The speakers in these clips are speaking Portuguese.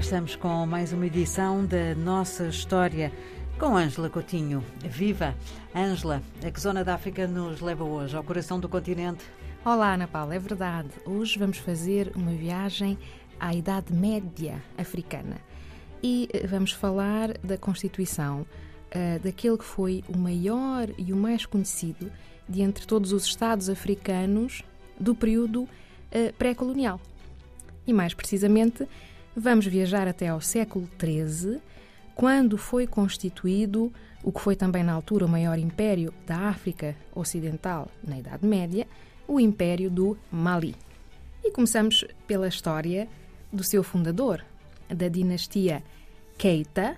estamos com mais uma edição da nossa história com Ângela Coutinho. Viva! Ângela, a que zona da África nos leva hoje? Ao coração do continente? Olá, Ana Paula, é verdade. Hoje vamos fazer uma viagem à Idade Média africana e eh, vamos falar da constituição uh, daquele que foi o maior e o mais conhecido de entre todos os Estados africanos do período uh, pré-colonial. E mais precisamente, vamos viajar até ao século XIII, quando foi constituído o que foi também na altura o maior império da África Ocidental na Idade Média, o Império do Mali. E começamos pela história do seu fundador, da dinastia Keita,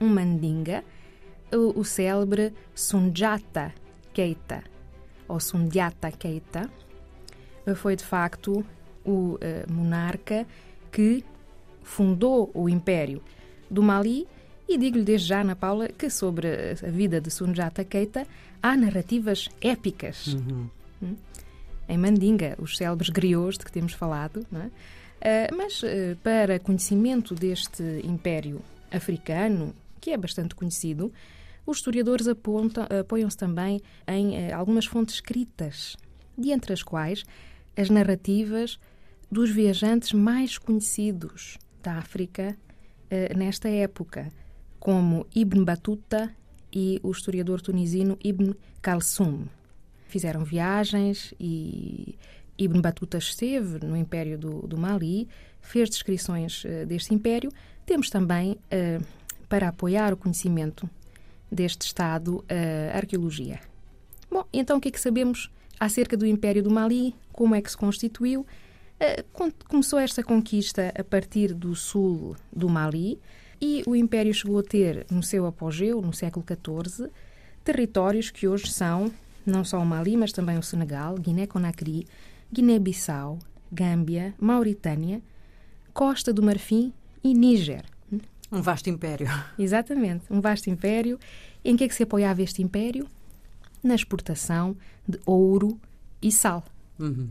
um mandinga, o, o célebre Sundiata Keita, ou Sundiata Keita, foi de facto o uh, monarca que fundou o Império do Mali e digo-lhe desde já, Ana Paula, que sobre a vida de Sundiata Keita há narrativas épicas. Uhum. Hum? em Mandinga, os célebres griots de que temos falado. É? Uh, mas uh, para conhecimento deste império africano, que é bastante conhecido, os historiadores apoiam-se também em uh, algumas fontes escritas, de entre as quais as narrativas dos viajantes mais conhecidos da África nesta época, como Ibn Battuta e o historiador tunisino Ibn Kalsoum fizeram viagens e Ibn Battuta esteve no Império do, do Mali, fez descrições uh, deste império. Temos também, uh, para apoiar o conhecimento deste Estado, a arqueologia. Bom, então o que é que sabemos acerca do Império do Mali? Como é que se constituiu? Começou esta conquista a partir do sul do Mali e o Império chegou a ter, no seu apogeu, no século XIV, territórios que hoje são não só o Mali, mas também o Senegal, Guiné-Conakry, Guiné-Bissau, Gâmbia, Mauritânia, Costa do Marfim e Níger. Um vasto império. Exatamente, um vasto império. Em que é que se apoiava este império? Na exportação de ouro e sal. Uhum.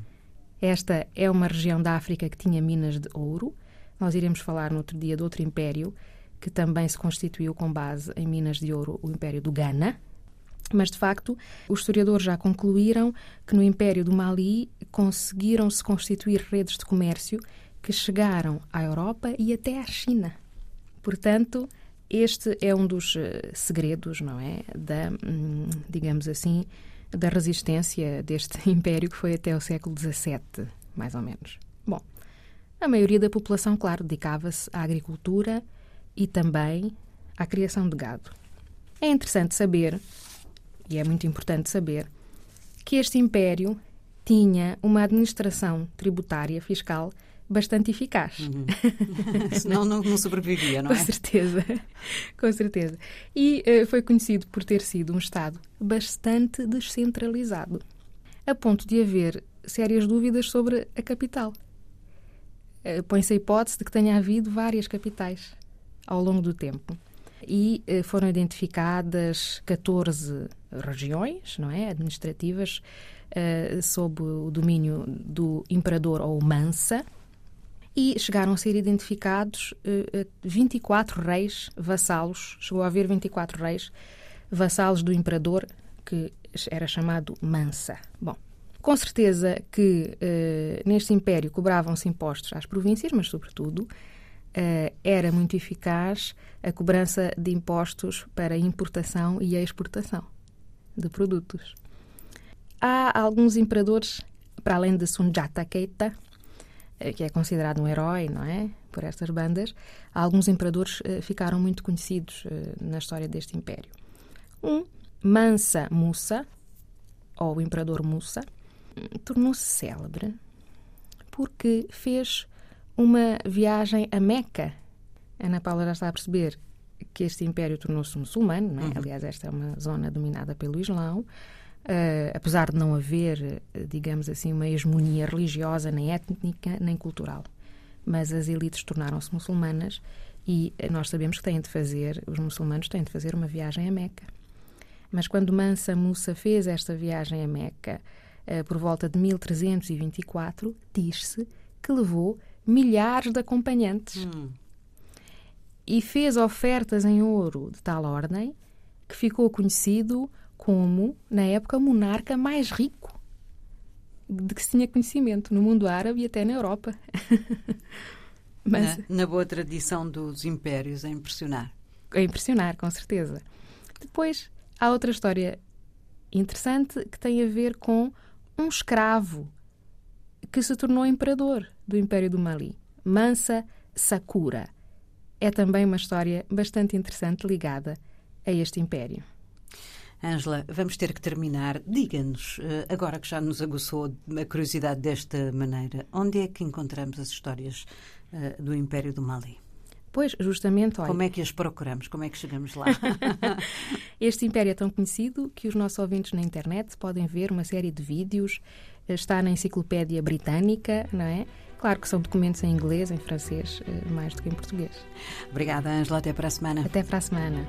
Esta é uma região da África que tinha minas de ouro. Nós iremos falar no outro dia de outro império que também se constituiu com base em minas de ouro, o Império do Ghana. Mas, de facto, os historiadores já concluíram que no Império do Mali conseguiram-se constituir redes de comércio que chegaram à Europa e até à China. Portanto, este é um dos eh, segredos, não é? Da, hum, digamos assim, da resistência deste império que foi até o século XVII, mais ou menos. Bom, a maioria da população, claro, dedicava-se à agricultura e também à criação de gado. É interessante saber e é muito importante saber, que este império tinha uma administração tributária fiscal bastante eficaz. Uhum. Senão não, não sobrevivia, não é? Com certeza, com certeza. E uh, foi conhecido por ter sido um Estado bastante descentralizado, a ponto de haver sérias dúvidas sobre a capital. Uh, Põe-se a hipótese de que tenha havido várias capitais ao longo do tempo e uh, foram identificadas 14 regiões, não é, administrativas, sob o domínio do imperador ou Mansa, e chegaram a ser identificados uh, eh, 24 reis vassalos, chegou a haver 24 reis vassalos do imperador, que era chamado Mansa. Bom, com certeza que uh, neste império cobravam-se impostos às províncias, mas, sobretudo, era muito eficaz a cobrança de impostos para importação e exportação de produtos. Há alguns imperadores, para além de Sundiata Keita, eh, que é considerado um herói, não é? Por estas bandas, alguns imperadores uh, ficaram muito conhecidos uh, na história deste império. Um, Mansa Musa, ou o imperador Musa, tornou-se célebre porque fez uma viagem a Meca. Ana Paula já está a perceber que este império tornou-se muçulmano, não é? Uhum. aliás, esta é uma zona dominada pelo Islão. Uh, apesar de não haver, digamos assim, uma hegemonia religiosa, nem étnica, nem cultural. Mas as elites tornaram-se muçulmanas e nós sabemos que têm de fazer, os muçulmanos têm de fazer uma viagem a Meca. Mas quando Mansa Musa fez esta viagem a Meca, uh, por volta de 1324, diz-se que levou milhares de acompanhantes. Hum. e fez ofertas em ouro de tal ordem que ficou conhecido como, na época, o monarca mais rico de que se tinha conhecimento no mundo árabe e até na Europa. Mas, na, na boa tradição dos impérios, a impressionar. A impressionar, com certeza. Depois, há outra história interessante que tem a ver com um escravo que se tornou imperador do Império do Mali, Mansa Sakura. É também uma história bastante interessante ligada a este império. Ângela, vamos ter que terminar. Diga-nos, eh, agora que já nos aguçou a curiosidade desta maneira, onde é que encontramos as histórias eh, do Império do Mali? Pois, justamente, olha... Como é que as procuramos? Como é que chegamos lá? este império é tão conhecido que os nossos ouvintes na internet podem ver uma série de vídeos, eh, está na enciclopédia britânica, não é? Claro que são documentos em inglês, em francês, mais do que em português. Obrigada, Ângela. Até para a semana. Até para a semana.